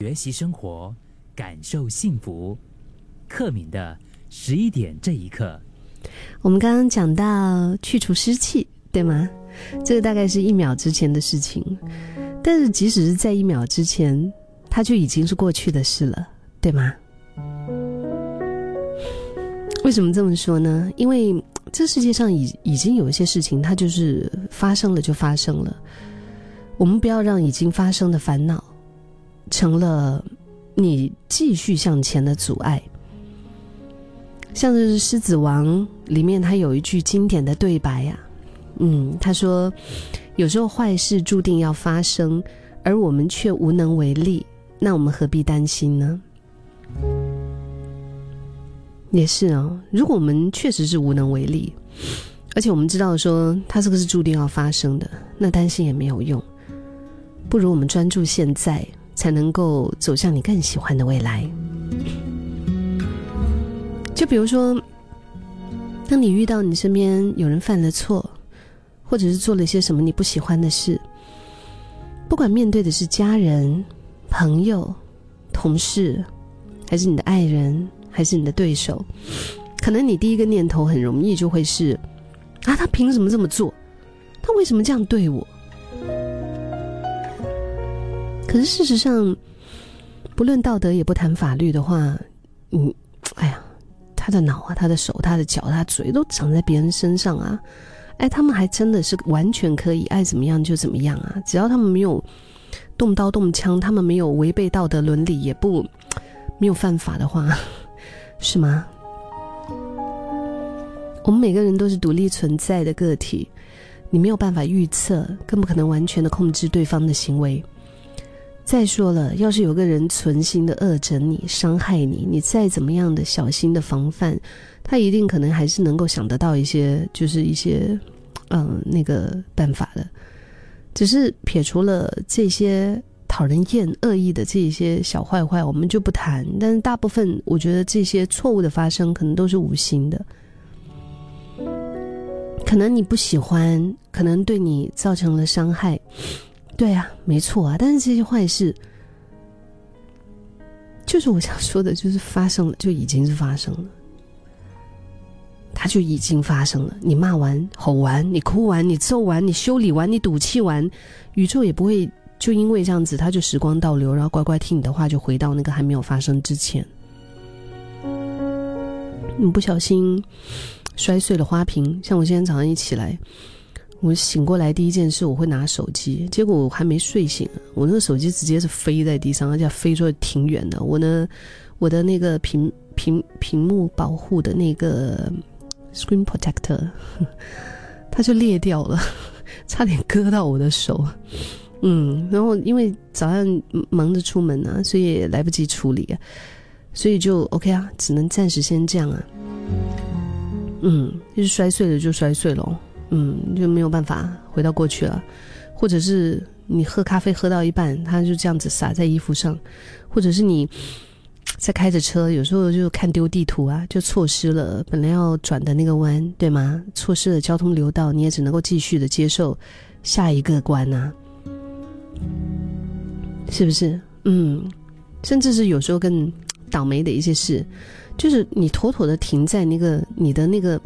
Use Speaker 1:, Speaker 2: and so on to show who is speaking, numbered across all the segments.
Speaker 1: 学习生活，感受幸福。克敏的十一点这一刻，
Speaker 2: 我们刚刚讲到去除湿气，对吗？这个大概是一秒之前的事情，但是即使是在一秒之前，它就已经是过去的事了，对吗？为什么这么说呢？因为这世界上已已经有一些事情，它就是发生了就发生了。我们不要让已经发生的烦恼成了你继续向前的阻碍。像是《狮子王》里面，他有一句经典的对白呀，嗯，他说：“有时候坏事注定要发生，而我们却无能为力，那我们何必担心呢？”也是哦，如果我们确实是无能为力，而且我们知道说他这个是注定要发生的，那担心也没有用，不如我们专注现在，才能够走向你更喜欢的未来。就比如说，当你遇到你身边有人犯了错，或者是做了些什么你不喜欢的事，不管面对的是家人、朋友、同事，还是你的爱人，还是你的对手，可能你第一个念头很容易就会是：啊，他凭什么这么做？他为什么这样对我？可是事实上，不论道德也不谈法律的话，嗯，哎呀。他的脑啊，他的手，他的脚，他嘴都长在别人身上啊！哎，他们还真的是完全可以爱怎么样就怎么样啊！只要他们没有动刀动枪，他们没有违背道德伦理，也不 没有犯法的话，是吗？我们每个人都是独立存在的个体，你没有办法预测，更不可能完全的控制对方的行为。再说了，要是有个人存心的恶整你、伤害你，你再怎么样的小心的防范，他一定可能还是能够想得到一些，就是一些，嗯，那个办法的。只是撇除了这些讨人厌、恶意的这些小坏坏，我们就不谈。但是大部分，我觉得这些错误的发生，可能都是无心的。可能你不喜欢，可能对你造成了伤害。对啊，没错啊，但是这些坏事，就是我想说的，就是发生了，就已经是发生了，它就已经发生了。你骂完、吼完、你哭完、你揍完、你修理完、你赌气完，宇宙也不会就因为这样子，它就时光倒流，然后乖乖听你的话，就回到那个还没有发生之前。你不小心摔碎了花瓶，像我今天早上一起来。我醒过来第一件事，我会拿手机。结果我还没睡醒，我那个手机直接是飞在地上，而且飞出来挺远的。我呢，我的那个屏屏屏幕保护的那个 screen protector，它就裂掉了，差点割到我的手。嗯，然后因为早上忙着出门啊，所以来不及处理，所以就 OK 啊，只能暂时先这样啊。嗯，就是摔碎了就摔碎了。嗯，就没有办法回到过去了，或者是你喝咖啡喝到一半，它就这样子洒在衣服上，或者是你在开着车，有时候就看丢地图啊，就错失了本来要转的那个弯，对吗？错失了交通流道，你也只能够继续的接受下一个关啊，是不是？嗯，甚至是有时候更倒霉的一些事，就是你妥妥的停在那个你的那个。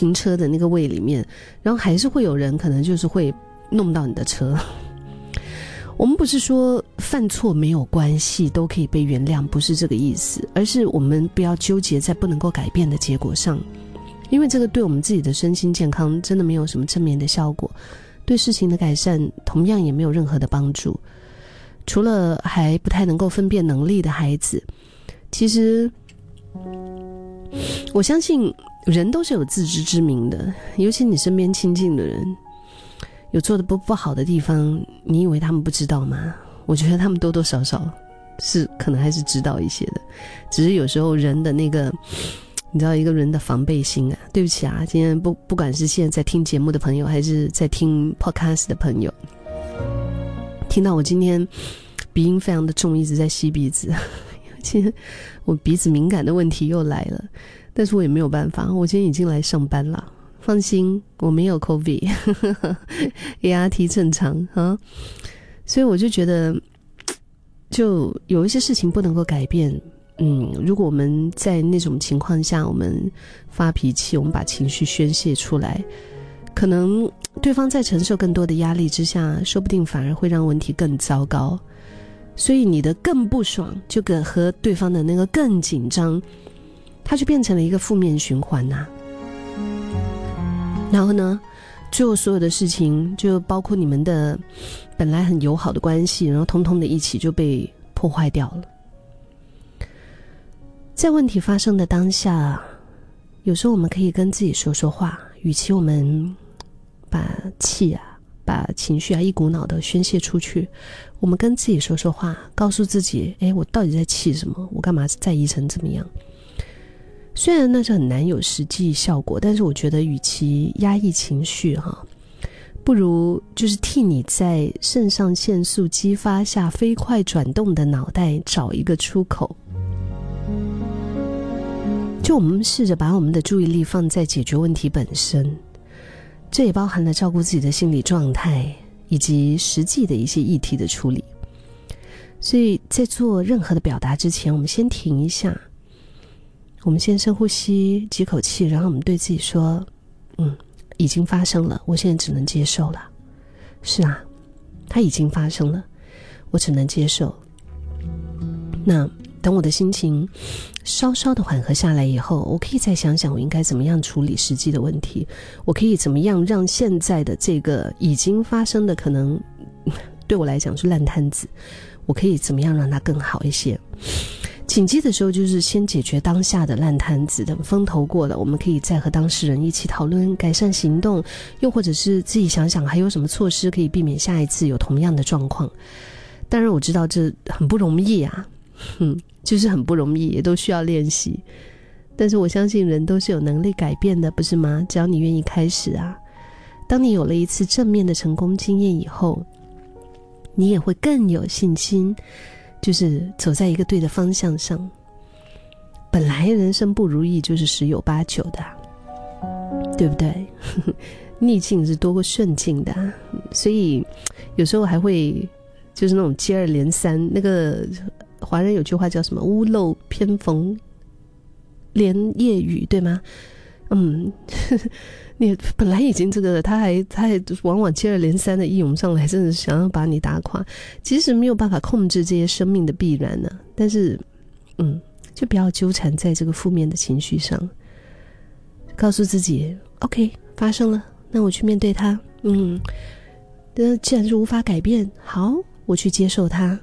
Speaker 2: 停车的那个位里面，然后还是会有人可能就是会弄到你的车。我们不是说犯错没有关系，都可以被原谅，不是这个意思，而是我们不要纠结在不能够改变的结果上，因为这个对我们自己的身心健康真的没有什么正面的效果，对事情的改善同样也没有任何的帮助。除了还不太能够分辨能力的孩子，其实我相信。人都是有自知之明的，尤其你身边亲近的人，有做的不不好的地方，你以为他们不知道吗？我觉得他们多多少少是可能还是知道一些的，只是有时候人的那个，你知道一个人的防备心啊。对不起啊，今天不不管是现在在听节目的朋友，还是在听 podcast 的朋友，听到我今天鼻音非常的重，一直在吸鼻子，其实我鼻子敏感的问题又来了。但是我也没有办法，我今天已经来上班了。放心，我没有 COVID，ART 正常啊。所以我就觉得，就有一些事情不能够改变。嗯，如果我们在那种情况下，我们发脾气，我们把情绪宣泄出来，可能对方在承受更多的压力之下，说不定反而会让问题更糟糕。所以你的更不爽，就跟和对方的那个更紧张，它就变成了一个负面循环呐。然后呢，最后所有的事情，就包括你们的本来很友好的关系，然后通通的一起就被破坏掉了。在问题发生的当下，有时候我们可以跟自己说说话。与其我们把气啊、把情绪啊一股脑的宣泄出去，我们跟自己说说话，告诉自己：哎，我到底在气什么？我干嘛在意成怎么样？虽然那是很难有实际效果，但是我觉得，与其压抑情绪，哈，不如就是替你在肾上腺素激发下飞快转动的脑袋找一个出口。就我们试着把我们的注意力放在解决问题本身，这也包含了照顾自己的心理状态以及实际的一些议题的处理。所以在做任何的表达之前，我们先停一下，我们先深呼吸几口气，然后我们对自己说：“嗯，已经发生了，我现在只能接受了。是啊，它已经发生了，我只能接受。那。”等我的心情稍稍的缓和下来以后，我可以再想想我应该怎么样处理实际的问题。我可以怎么样让现在的这个已经发生的可能 对我来讲是烂摊子，我可以怎么样让它更好一些？紧急的时候就是先解决当下的烂摊子，等风头过了，我们可以再和当事人一起讨论改善行动，又或者是自己想想还有什么措施可以避免下一次有同样的状况。当然我知道这很不容易啊，哼。就是很不容易，也都需要练习。但是我相信人都是有能力改变的，不是吗？只要你愿意开始啊！当你有了一次正面的成功经验以后，你也会更有信心，就是走在一个对的方向上。本来人生不如意就是十有八九的，对不对？逆境是多过顺境的，所以有时候还会就是那种接二连三那个。华人有句话叫什么“屋漏偏逢连夜雨”，对吗？嗯，你本来已经这个了，他还他还往往接二连三的一涌上来，真的想要把你打垮。其实没有办法控制这些生命的必然呢，但是，嗯，就不要纠缠在这个负面的情绪上，告诉自己：“OK，发生了，那我去面对它。”嗯，那既然是无法改变，好，我去接受它。